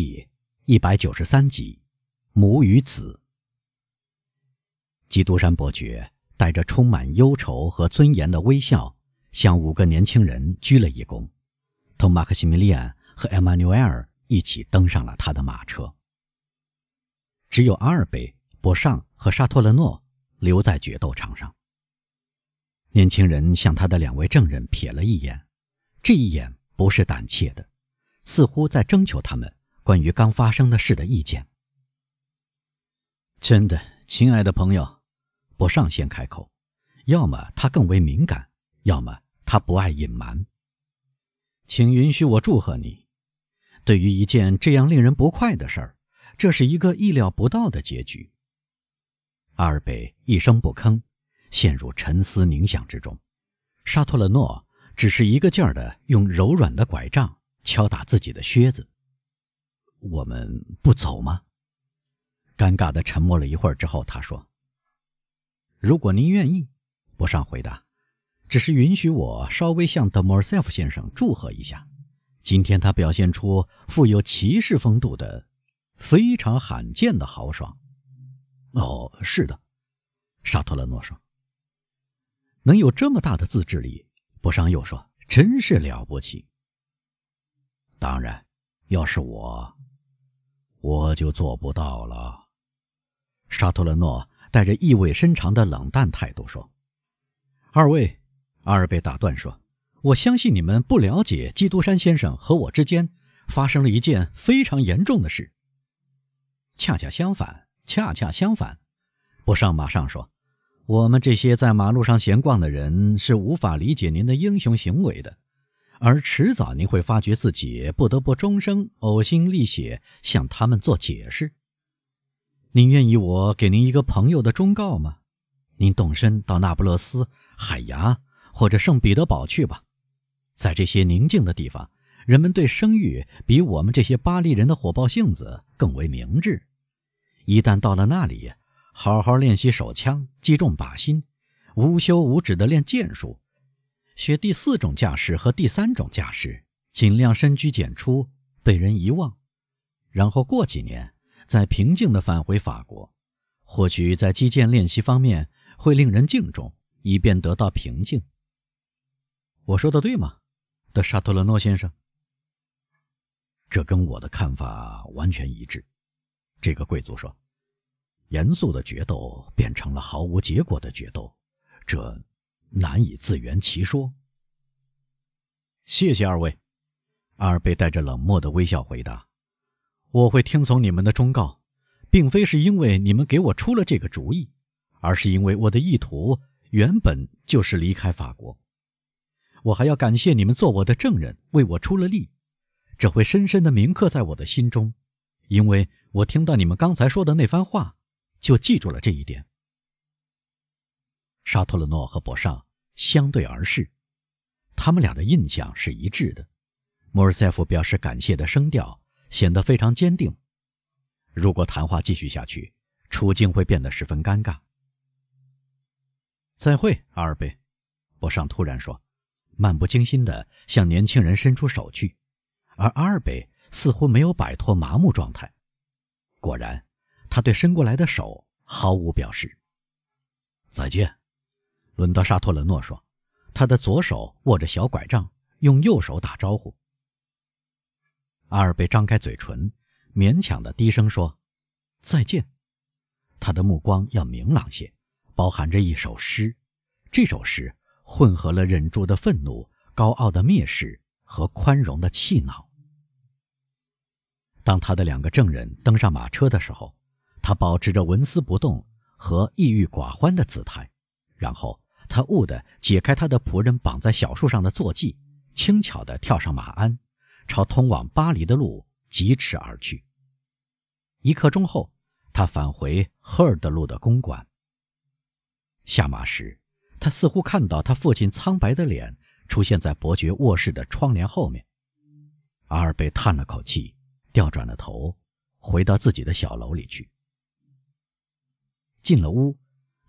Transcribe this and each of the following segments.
第一百九十三集，母与子。基督山伯爵带着充满忧愁和尊严的微笑，向五个年轻人鞠了一躬，同马克西米利安和埃马纽埃尔一起登上了他的马车。只有阿尔贝、博尚和沙托勒诺留在决斗场上。年轻人向他的两位证人瞥了一眼，这一眼不是胆怯的，似乎在征求他们。关于刚发生的事的意见。真的，亲爱的朋友，博尚先开口。要么他更为敏感，要么他不爱隐瞒。请允许我祝贺你，对于一件这样令人不快的事儿，这是一个意料不到的结局。阿尔贝一声不吭，陷入沉思冥想之中。沙托勒诺只是一个劲儿的用柔软的拐杖敲打自己的靴子。我们不走吗？尴尬的沉默了一会儿之后，他说：“如果您愿意。”博尚回答：“只是允许我稍微向德莫尔塞夫先生祝贺一下，今天他表现出富有骑士风度的、非常罕见的豪爽。”哦，是的，沙托勒诺说：“能有这么大的自制力。”博尚又说：“真是了不起。”当然，要是我。我就做不到了，沙托勒诺带着意味深长的冷淡态度说：“二位，阿尔贝打断说，我相信你们不了解基督山先生和我之间发生了一件非常严重的事。恰恰相反，恰恰相反，博尚马上说，我们这些在马路上闲逛的人是无法理解您的英雄行为的。”而迟早您会发觉自己不得不终生呕心沥血向他们做解释。您愿意我给您一个朋友的忠告吗？您动身到那不勒斯、海牙或者圣彼得堡去吧，在这些宁静的地方，人们对生育比我们这些巴黎人的火爆性子更为明智。一旦到了那里，好好练习手枪，击中靶心，无休无止地练剑术。学第四种架势和第三种架势，尽量深居简出，被人遗忘，然后过几年再平静地返回法国，或许在击剑练习方面会令人敬重，以便得到平静。我说的对吗，德沙托勒诺先生？这跟我的看法完全一致。这个贵族说：“严肃的决斗变成了毫无结果的决斗，这……”难以自圆其说。谢谢二位，阿尔贝带着冷漠的微笑回答：“我会听从你们的忠告，并非是因为你们给我出了这个主意，而是因为我的意图原本就是离开法国。我还要感谢你们做我的证人，为我出了力，这会深深的铭刻在我的心中，因为我听到你们刚才说的那番话，就记住了这一点。”沙托勒诺和博尚相对而视，他们俩的印象是一致的。莫尔塞夫表示感谢的声调显得非常坚定。如果谈话继续下去，处境会变得十分尴尬。再会，阿尔贝，博尚突然说，漫不经心地向年轻人伸出手去，而阿尔贝似乎没有摆脱麻木状态。果然，他对伸过来的手毫无表示。再见。伦德沙托勒诺说：“他的左手握着小拐杖，用右手打招呼。”阿尔贝张开嘴唇，勉强的低声说：“再见。”他的目光要明朗些，包含着一首诗。这首诗混合了忍住的愤怒、高傲的蔑视和宽容的气恼。当他的两个证人登上马车的时候，他保持着纹丝不动和抑郁寡欢的姿态，然后。他兀地解开他的仆人绑在小树上的坐骑，轻巧地跳上马鞍，朝通往巴黎的路疾驰而去。一刻钟后，他返回赫尔德路的公馆。下马时，他似乎看到他父亲苍白的脸出现在伯爵卧室的窗帘后面。阿尔贝叹了口气，调转了头，回到自己的小楼里去。进了屋。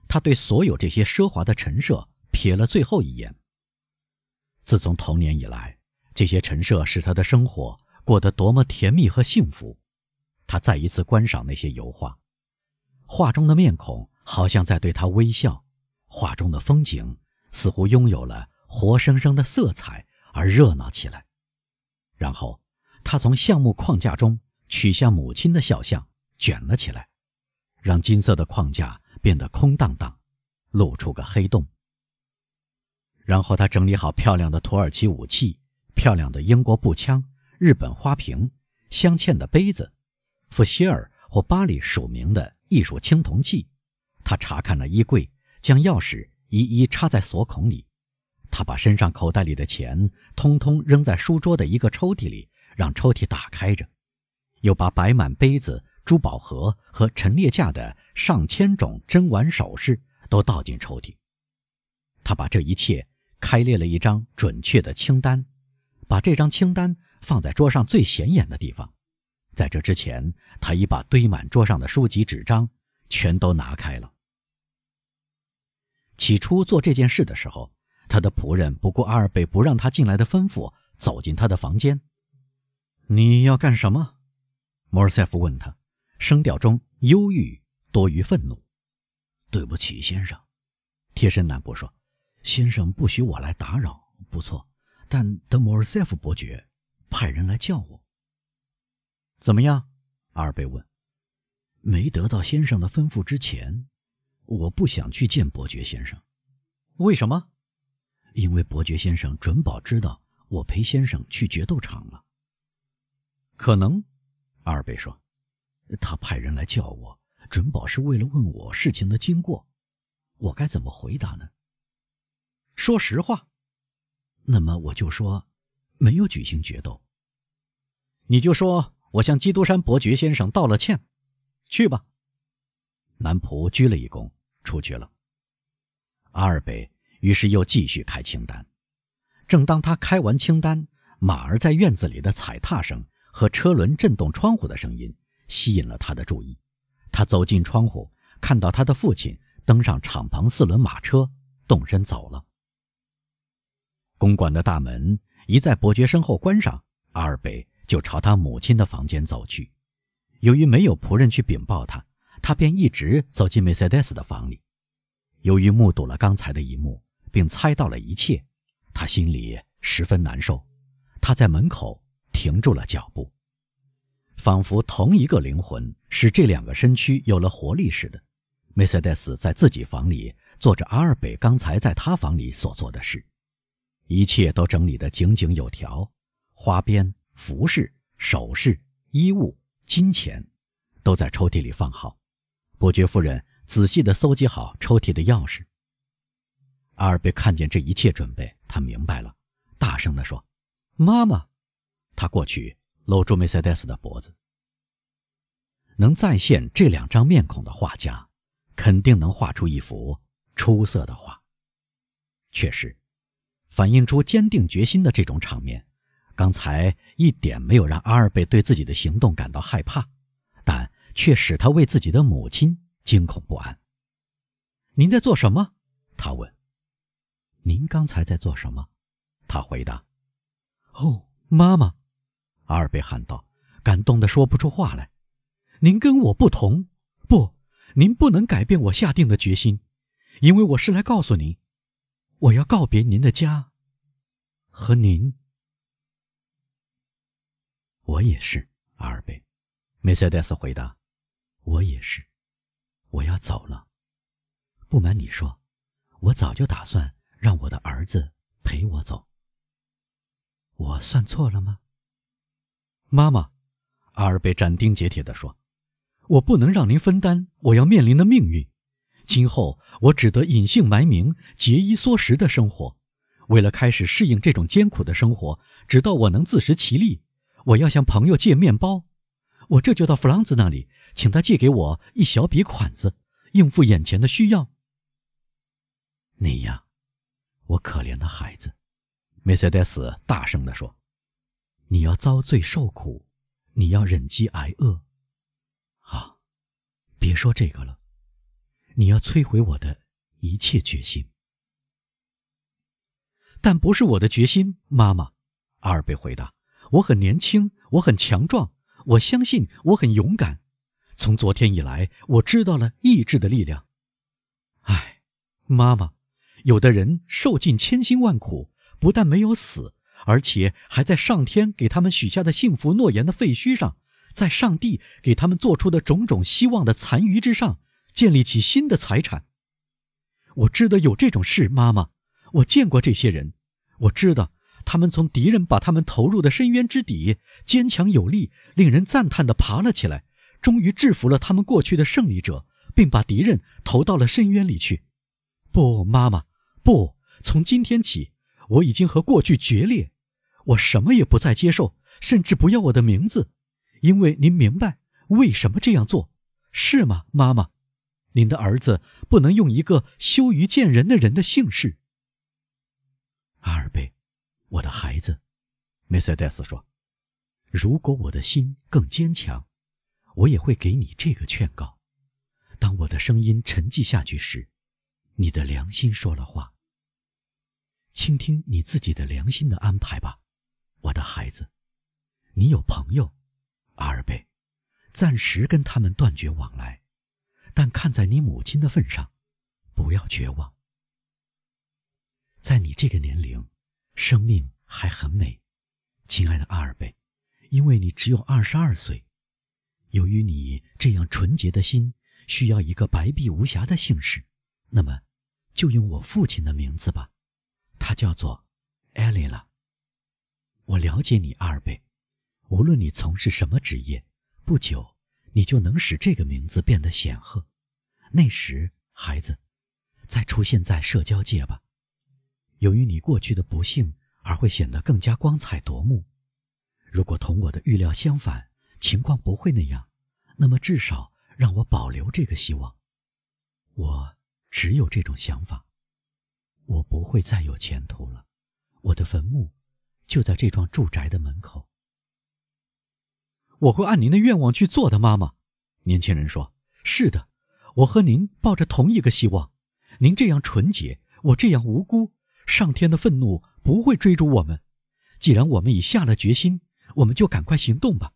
他对所有这些奢华的陈设瞥了最后一眼。自从童年以来，这些陈设使他的生活过得多么甜蜜和幸福。他再一次观赏那些油画，画中的面孔好像在对他微笑，画中的风景似乎拥有了活生生的色彩而热闹起来。然后，他从橡木框架中取下母亲的肖像，卷了起来，让金色的框架变得空荡荡，露出个黑洞。然后他整理好漂亮的土耳其武器、漂亮的英国步枪、日本花瓶、镶嵌的杯子、弗歇尔或巴黎署名的艺术青铜器。他查看了衣柜，将钥匙一一插在锁孔里。他把身上口袋里的钱通通扔在书桌的一个抽屉里，让抽屉打开着，又把摆满杯子、珠宝盒和陈列架的上千种珍玩首饰都倒进抽屉。他把这一切。开列了一张准确的清单，把这张清单放在桌上最显眼的地方。在这之前，他已把堆满桌上的书籍、纸张全都拿开了。起初做这件事的时候，他的仆人不顾阿尔贝不让他进来的吩咐，走进他的房间。“你要干什么？”莫尔塞夫问他，声调中忧郁多于愤怒。“对不起，先生。”贴身男仆说。先生不许我来打扰，不错。但德莫尔塞夫伯爵派人来叫我。怎么样？阿尔贝问。没得到先生的吩咐之前，我不想去见伯爵先生。为什么？因为伯爵先生准保知道我陪先生去决斗场了。可能，阿尔贝说，他派人来叫我，准保是为了问我事情的经过。我该怎么回答呢？说实话，那么我就说没有举行决斗。你就说我向基督山伯爵先生道了歉，去吧。男仆鞠了一躬，出去了。阿尔贝于是又继续开清单。正当他开完清单，马儿在院子里的踩踏声和车轮震动窗户的声音吸引了他的注意。他走进窗户，看到他的父亲登上敞篷四轮马车，动身走了。公馆的大门一在伯爵身后关上，阿尔贝就朝他母亲的房间走去。由于没有仆人去禀报他，他便一直走进梅赛德斯的房里。由于目睹了刚才的一幕，并猜到了一切，他心里十分难受。他在门口停住了脚步，仿佛同一个灵魂使这两个身躯有了活力似的。梅赛德斯在自己房里做着阿尔贝刚才在他房里所做的事。一切都整理得井井有条，花边、服饰、首饰、衣物、金钱，都在抽屉里放好。伯爵夫人仔细地搜集好抽屉的钥匙。阿尔贝看见这一切准备，他明白了，大声地说：“妈妈！”他过去搂住梅赛德斯的脖子。能再现这两张面孔的画家，肯定能画出一幅出色的画。确实。反映出坚定决心的这种场面，刚才一点没有让阿尔贝对自己的行动感到害怕，但却使他为自己的母亲惊恐不安。您在做什么？他问。您刚才在做什么？他回答。哦，妈妈，阿尔贝喊道，感动的说不出话来。您跟我不同，不，您不能改变我下定的决心，因为我是来告诉您。我要告别您的家，和您。我也是，阿尔贝，梅赛德斯回答。我也是，我要走了。不瞒你说，我早就打算让我的儿子陪我走。我算错了吗？妈妈，阿尔贝斩钉截铁地说：“我不能让您分担我要面临的命运。”今后我只得隐姓埋名、节衣缩食的生活。为了开始适应这种艰苦的生活，直到我能自食其力，我要向朋友借面包。我这就到弗朗兹那里，请他借给我一小笔款子，应付眼前的需要。你呀，我可怜的孩子，梅赛德斯大声地说：“你要遭罪受苦，你要忍饥挨饿。啊，别说这个了。”你要摧毁我的一切决心，但不是我的决心，妈妈。阿尔贝回答：“我很年轻，我很强壮，我相信我很勇敢。从昨天以来，我知道了意志的力量。唉，妈妈，有的人受尽千辛万苦，不但没有死，而且还在上天给他们许下的幸福诺言的废墟上，在上帝给他们做出的种种希望的残余之上，建立起新的财产。我知道有这种事，妈妈，我见过这些人，我知道。他们从敌人把他们投入的深渊之底，坚强有力、令人赞叹地爬了起来，终于制服了他们过去的胜利者，并把敌人投到了深渊里去。不，妈妈，不！从今天起，我已经和过去决裂，我什么也不再接受，甚至不要我的名字，因为您明白为什么这样做，是吗，妈妈？您的儿子不能用一个羞于见人的人的姓氏。阿尔贝。我的孩子，梅赛德斯说：“如果我的心更坚强，我也会给你这个劝告。当我的声音沉寂下去时，你的良心说了话。倾听你自己的良心的安排吧，我的孩子。你有朋友，阿尔贝，暂时跟他们断绝往来，但看在你母亲的份上，不要绝望。在你这个年龄。”生命还很美，亲爱的阿尔贝，因为你只有二十二岁。由于你这样纯洁的心需要一个白璧无瑕的姓氏，那么就用我父亲的名字吧，他叫做艾丽拉。我了解你，阿尔贝，无论你从事什么职业，不久你就能使这个名字变得显赫。那时，孩子，再出现在社交界吧。由于你过去的不幸，而会显得更加光彩夺目。如果同我的预料相反，情况不会那样，那么至少让我保留这个希望。我只有这种想法。我不会再有前途了。我的坟墓就在这幢住宅的门口。我会按您的愿望去做的，妈妈。年轻人说：“是的，我和您抱着同一个希望。您这样纯洁，我这样无辜。”上天的愤怒不会追逐我们，既然我们已下了决心，我们就赶快行动吧。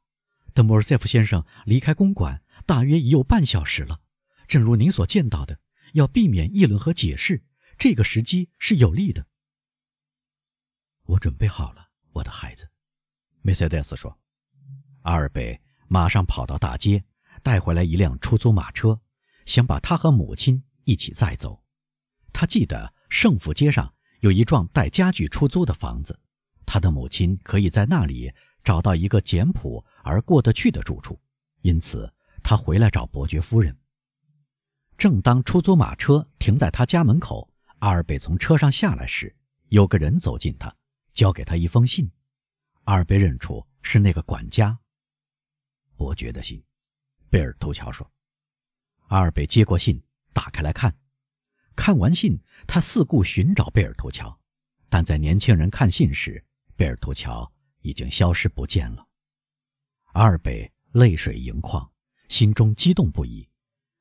德莫尔塞夫先生离开公馆大约已有半小时了。正如您所见到的，要避免议论和解释，这个时机是有利的。我准备好了，我的孩子，梅赛德斯说。阿尔贝马上跑到大街，带回来一辆出租马车，想把他和母亲一起载走。他记得圣府街上。有一幢带家具出租的房子，他的母亲可以在那里找到一个简朴而过得去的住处，因此他回来找伯爵夫人。正当出租马车停在他家门口，阿尔贝从车上下来时，有个人走近他，交给他一封信。阿尔贝认出是那个管家。伯爵的信，贝尔图乔说。阿尔贝接过信，打开来看。看完信，他四顾寻找贝尔图乔，但在年轻人看信时，贝尔图乔已经消失不见了。阿尔贝泪水盈眶，心中激动不已，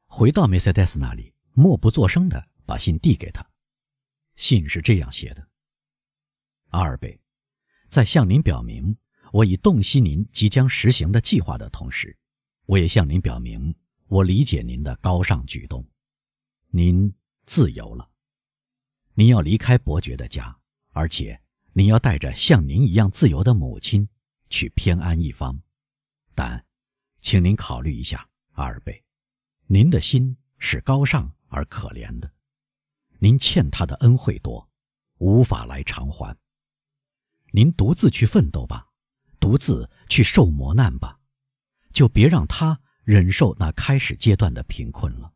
回到梅赛德斯那里，默不作声地把信递给他。信是这样写的：“阿尔贝，在向您表明我已洞悉您即将实行的计划的同时，我也向您表明我理解您的高尚举动，您。”自由了，您要离开伯爵的家，而且您要带着像您一样自由的母亲去偏安一方。但，请您考虑一下，阿尔贝，您的心是高尚而可怜的，您欠他的恩惠多，无法来偿还。您独自去奋斗吧，独自去受磨难吧，就别让他忍受那开始阶段的贫困了。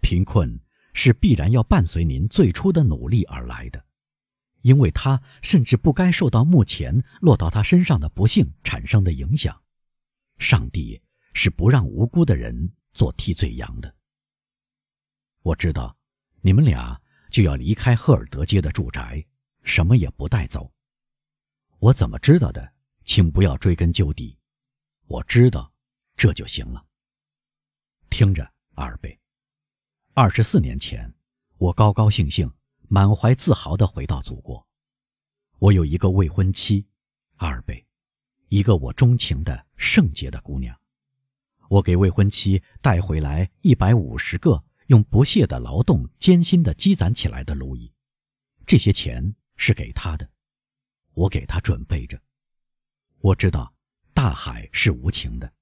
贫困。是必然要伴随您最初的努力而来的，因为他甚至不该受到目前落到他身上的不幸产生的影响。上帝是不让无辜的人做替罪羊的。我知道，你们俩就要离开赫尔德街的住宅，什么也不带走。我怎么知道的？请不要追根究底。我知道，这就行了。听着，阿尔贝。二十四年前，我高高兴兴、满怀自豪地回到祖国。我有一个未婚妻，阿尔贝，一个我钟情的圣洁的姑娘。我给未婚妻带回来一百五十个用不懈的劳动艰辛的积攒起来的路易，这些钱是给他的，我给他准备着。我知道大海是无情的，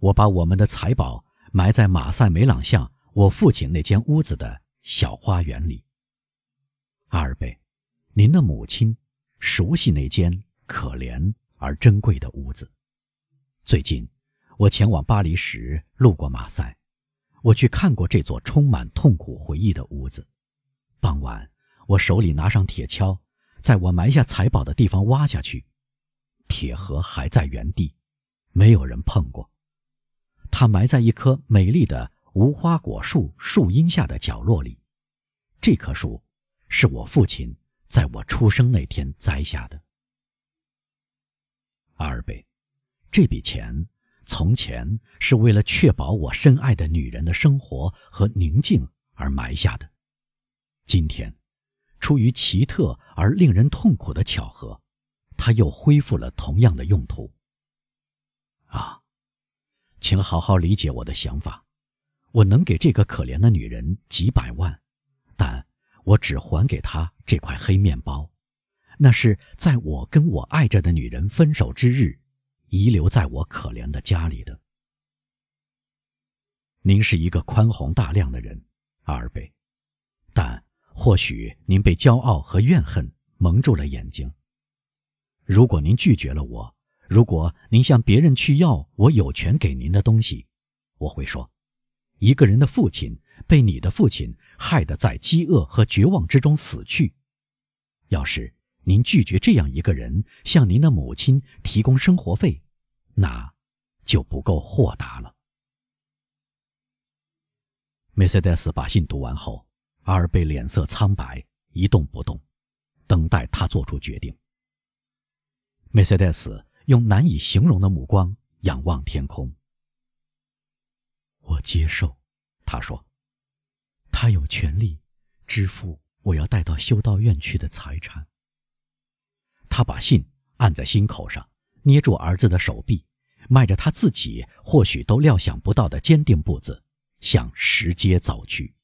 我把我们的财宝埋在马赛梅朗巷我父亲那间屋子的小花园里。阿尔贝，您的母亲熟悉那间可怜而珍贵的屋子。最近。我前往巴黎时路过马赛，我去看过这座充满痛苦回忆的屋子。傍晚，我手里拿上铁锹，在我埋下财宝的地方挖下去，铁盒还在原地，没有人碰过。它埋在一棵美丽的无花果树树荫下的角落里。这棵树是我父亲在我出生那天栽下的。阿尔贝，这笔钱。从前是为了确保我深爱的女人的生活和宁静而埋下的，今天，出于奇特而令人痛苦的巧合，它又恢复了同样的用途。啊，请好好理解我的想法。我能给这个可怜的女人几百万，但我只还给她这块黑面包，那是在我跟我爱着的女人分手之日。遗留在我可怜的家里的。您是一个宽宏大量的人，阿尔贝，但或许您被骄傲和怨恨蒙住了眼睛。如果您拒绝了我，如果您向别人去要我有权给您的东西，我会说：一个人的父亲被你的父亲害得在饥饿和绝望之中死去。要是。您拒绝这样一个人向您的母亲提供生活费，那就不够豁达了。梅赛德斯把信读完后，阿尔贝脸色苍白，一动不动，等待他做出决定。梅赛德斯用难以形容的目光仰望天空。我接受，他说，他有权利支付我要带到修道院去的财产。他把信按在心口上，捏住儿子的手臂，迈着他自己或许都料想不到的坚定步子，向石阶走去。